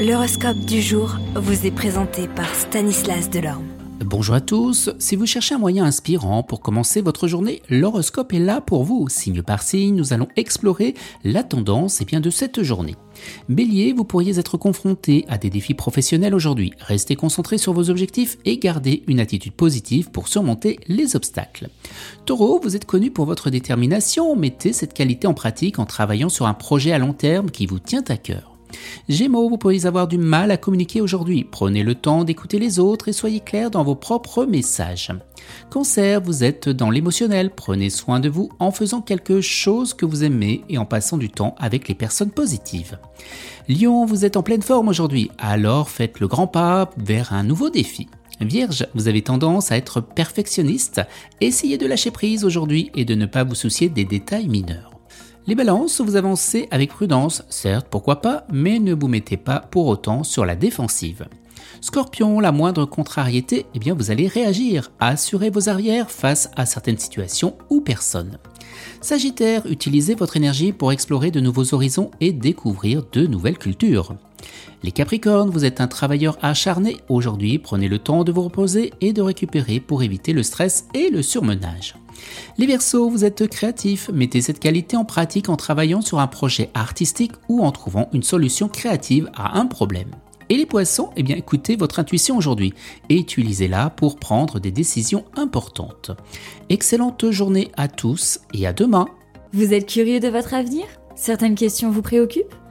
L'horoscope du jour vous est présenté par Stanislas Delorme. Bonjour à tous, si vous cherchez un moyen inspirant pour commencer votre journée, l'horoscope est là pour vous. Signe par signe, nous allons explorer la tendance et bien de cette journée. Bélier, vous pourriez être confronté à des défis professionnels aujourd'hui. Restez concentré sur vos objectifs et gardez une attitude positive pour surmonter les obstacles. Taureau, vous êtes connu pour votre détermination, mettez cette qualité en pratique en travaillant sur un projet à long terme qui vous tient à cœur. Gémeaux, vous pourriez avoir du mal à communiquer aujourd'hui. Prenez le temps d'écouter les autres et soyez clair dans vos propres messages. Cancer, vous êtes dans l'émotionnel. Prenez soin de vous en faisant quelque chose que vous aimez et en passant du temps avec les personnes positives. Lion, vous êtes en pleine forme aujourd'hui. Alors faites le grand pas vers un nouveau défi. Vierge, vous avez tendance à être perfectionniste. Essayez de lâcher prise aujourd'hui et de ne pas vous soucier des détails mineurs. Les balances, vous avancez avec prudence, certes, pourquoi pas, mais ne vous mettez pas pour autant sur la défensive. Scorpion, la moindre contrariété, eh bien vous allez réagir, assurer vos arrières face à certaines situations ou personnes. Sagittaire, utilisez votre énergie pour explorer de nouveaux horizons et découvrir de nouvelles cultures. Les Capricornes, vous êtes un travailleur acharné. Aujourd'hui, prenez le temps de vous reposer et de récupérer pour éviter le stress et le surmenage. Les Verseaux, vous êtes créatifs, mettez cette qualité en pratique en travaillant sur un projet artistique ou en trouvant une solution créative à un problème. Et les poissons, eh bien écoutez votre intuition aujourd'hui et utilisez-la pour prendre des décisions importantes. Excellente journée à tous et à demain. Vous êtes curieux de votre avenir? Certaines questions vous préoccupent?